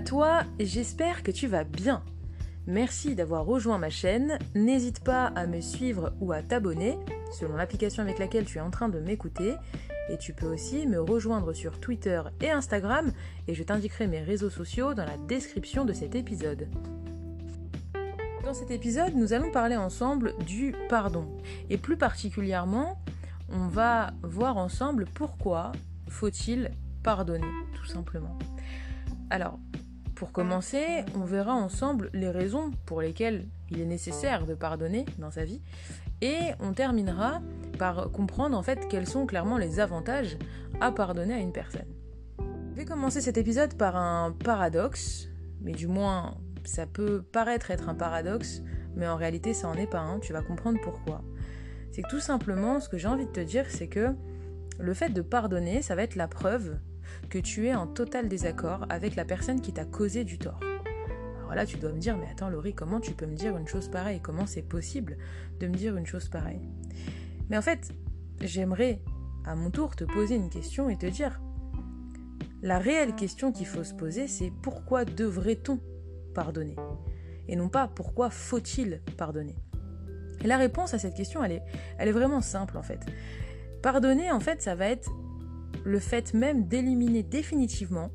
à toi, j'espère que tu vas bien. Merci d'avoir rejoint ma chaîne. N'hésite pas à me suivre ou à t'abonner selon l'application avec laquelle tu es en train de m'écouter. Et tu peux aussi me rejoindre sur Twitter et Instagram et je t'indiquerai mes réseaux sociaux dans la description de cet épisode. Dans cet épisode, nous allons parler ensemble du pardon. Et plus particulièrement, on va voir ensemble pourquoi faut-il pardonner, tout simplement. Alors, pour commencer, on verra ensemble les raisons pour lesquelles il est nécessaire de pardonner dans sa vie et on terminera par comprendre en fait quels sont clairement les avantages à pardonner à une personne. Je vais commencer cet épisode par un paradoxe, mais du moins ça peut paraître être un paradoxe, mais en réalité ça n'en est pas tu vas comprendre pourquoi. C'est que tout simplement ce que j'ai envie de te dire c'est que le fait de pardonner, ça va être la preuve que tu es en total désaccord avec la personne qui t'a causé du tort. Alors là, tu dois me dire, mais attends Laurie, comment tu peux me dire une chose pareille? Comment c'est possible de me dire une chose pareille? Mais en fait, j'aimerais à mon tour te poser une question et te dire, la réelle question qu'il faut se poser, c'est pourquoi devrait-on pardonner? Et non pas pourquoi faut-il pardonner? Et la réponse à cette question, elle est, elle est vraiment simple en fait. Pardonner, en fait, ça va être le fait même d'éliminer définitivement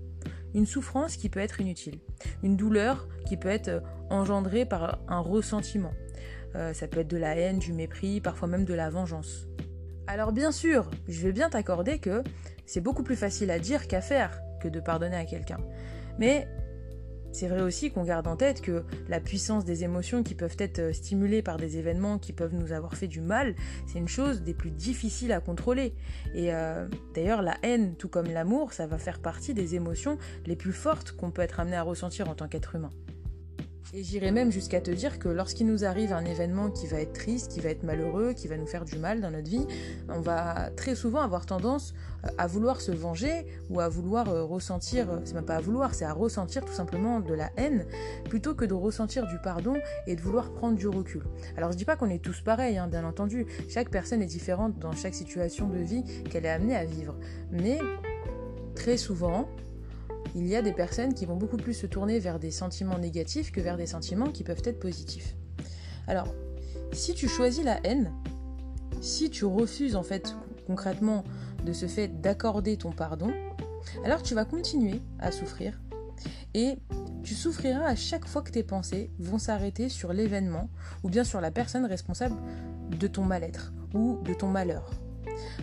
une souffrance qui peut être inutile, une douleur qui peut être euh, engendrée par un ressentiment. Euh, ça peut être de la haine, du mépris, parfois même de la vengeance. Alors bien sûr, je vais bien t'accorder que c'est beaucoup plus facile à dire qu'à faire que de pardonner à quelqu'un. Mais c'est vrai aussi qu'on garde en tête que la puissance des émotions qui peuvent être euh, stimulées par des événements qui peuvent nous avoir fait du mal, c'est une chose des plus difficiles à contrôler. Et euh, d'ailleurs, la haine, tout comme l'amour, ça va faire partie des émotions les plus fortes qu'on peut être amené à ressentir en tant qu'être humain. Et j'irai même jusqu'à te dire que lorsqu'il nous arrive un événement qui va être triste, qui va être malheureux, qui va nous faire du mal dans notre vie, on va très souvent avoir tendance euh, à vouloir se venger ou à vouloir euh, ressentir, euh, c'est même pas à vouloir, c'est à ressentir tout simplement de la haine plutôt que de ressentir du pardon et de vouloir prendre du recul. Alors je dis pas qu'on est tous pareils, hein, bien entendu, chaque personne est différente dans chaque situation de vie qu'elle est amenée à vivre. Mais très souvent, il y a des personnes qui vont beaucoup plus se tourner vers des sentiments négatifs que vers des sentiments qui peuvent être positifs. Alors, si tu choisis la haine, si tu refuses en fait concrètement de ce fait d'accorder ton pardon, alors tu vas continuer à souffrir et tu souffriras à chaque fois que tes pensées vont s'arrêter sur l'événement ou bien sur la personne responsable de ton mal-être ou de ton malheur.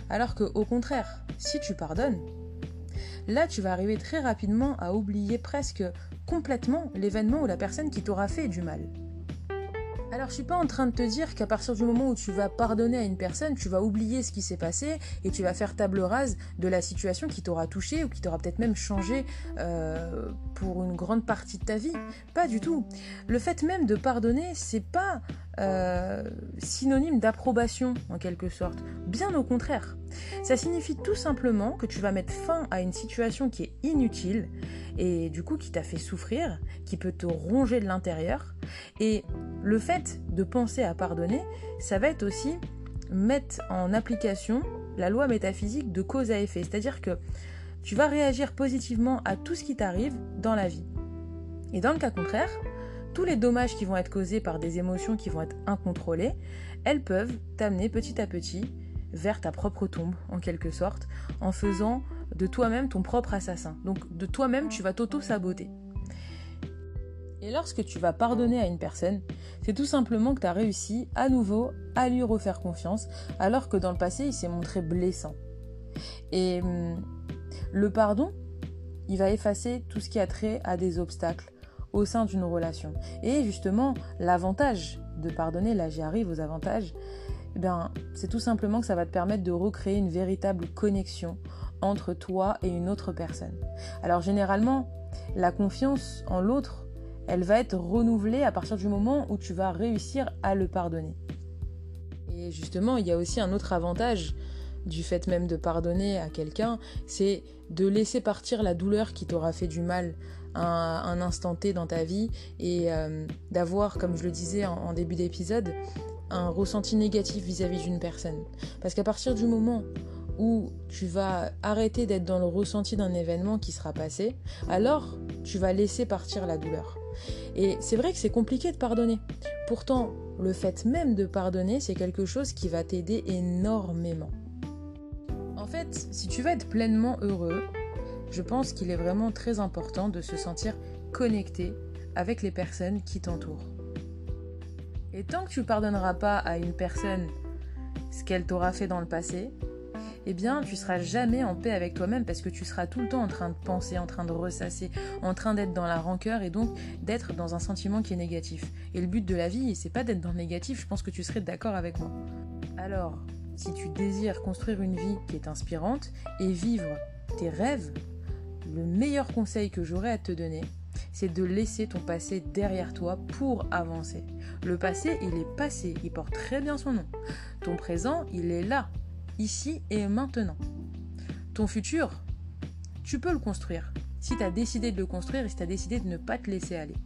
Alors que au contraire, si tu pardonnes, là tu vas arriver très rapidement à oublier presque complètement l'événement ou la personne qui t'aura fait du mal. Alors je suis pas en train de te dire qu'à partir du moment où tu vas pardonner à une personne, tu vas oublier ce qui s'est passé et tu vas faire table rase de la situation qui t'aura touché ou qui t'aura peut-être même changé euh, pour une grande partie de ta vie. Pas du tout. Le fait même de pardonner, c'est pas euh, synonyme d'approbation en quelque sorte. Bien au contraire. Ça signifie tout simplement que tu vas mettre fin à une situation qui est inutile et du coup qui t'a fait souffrir, qui peut te ronger de l'intérieur. Et le fait de penser à pardonner, ça va être aussi mettre en application la loi métaphysique de cause à effet. C'est-à-dire que tu vas réagir positivement à tout ce qui t'arrive dans la vie. Et dans le cas contraire, tous les dommages qui vont être causés par des émotions qui vont être incontrôlées, elles peuvent t'amener petit à petit vers ta propre tombe, en quelque sorte, en faisant de toi-même ton propre assassin. Donc de toi-même, tu vas t'auto-saboter. Et lorsque tu vas pardonner à une personne, c'est tout simplement que tu as réussi à nouveau à lui refaire confiance, alors que dans le passé, il s'est montré blessant. Et hum, le pardon, il va effacer tout ce qui a trait à des obstacles, au sein d'une relation. Et justement, l'avantage de pardonner, là j'y arrive aux avantages, eh bien, c'est tout simplement que ça va te permettre de recréer une véritable connexion entre toi et une autre personne. Alors généralement, la confiance en l'autre, elle va être renouvelée à partir du moment où tu vas réussir à le pardonner. Et justement, il y a aussi un autre avantage du fait même de pardonner à quelqu'un, c'est de laisser partir la douleur qui t'aura fait du mal un, instant T dans ta vie et euh, d'avoir, comme je le disais en, début d'épisode, un ressenti négatif vis-à-vis d'une personne. Parce qu'à partir du moment où tu vas arrêter d'être dans le ressenti d'un événement qui sera passé, alors tu vas laisser partir la douleur. Et c'est vrai que c'est compliqué de pardonner. Pourtant, le fait même de pardonner, c'est quelque chose qui va t'aider énormément. En fait, si tu veux être pleinement heureux, je pense qu'il est vraiment très important de se sentir connecté avec les personnes qui t'entourent. Et tant que tu pardonneras pas à une personne ce qu'elle t'aura fait dans le passé, eh bien, tu seras jamais en paix avec toi-même parce que tu seras tout le temps en train de penser, en train de ressasser, en train d'être dans la rancœur et donc d'être dans un sentiment qui est négatif. Et le but de la vie, c'est pas d'être dans le négatif, je pense que tu serais d'accord avec moi. Alors, si tu désires construire une vie qui est inspirante et vivre tes rêves, le meilleur conseil que j'aurais à te donner, c'est de laisser ton passé derrière toi pour avancer. Le passé, il est passé, il porte très bien son nom. Ton présent, il est là, ici et maintenant. Ton futur, tu peux le construire. Si tu as décidé de le construire et si tu as décidé de ne pas te laisser aller.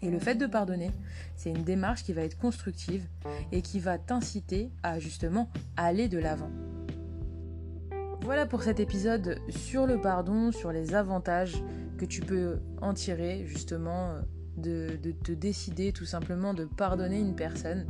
Et le fait de pardonner, c'est une démarche qui va être constructive et qui va t'inciter à justement aller de l'avant. Voilà pour cet épisode sur le pardon, sur les avantages que tu peux en tirer justement de, de te décider tout simplement de pardonner une personne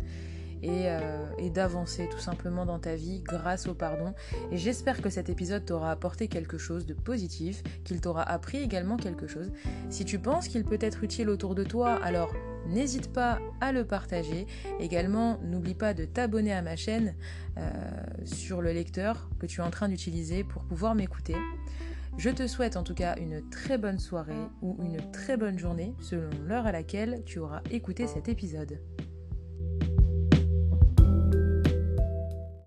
euh, et, d'avancer tout simplement dans ta vie grâce au pardon. Et j'espère que cet épisode t'aura apporté quelque chose de positif, qu'il t'aura appris également quelque chose. Si tu penses qu'il peut être utile autour de toi, alors n'hésite pas à le partager. Également, n'oublie pas de t'abonner à ma chaîne euh, sur le lecteur que tu es en train d'utiliser pour pouvoir m'écouter. Je te souhaite en tout cas une très bonne soirée ou une très bonne journée selon l'heure à laquelle tu auras écouté cet épisode.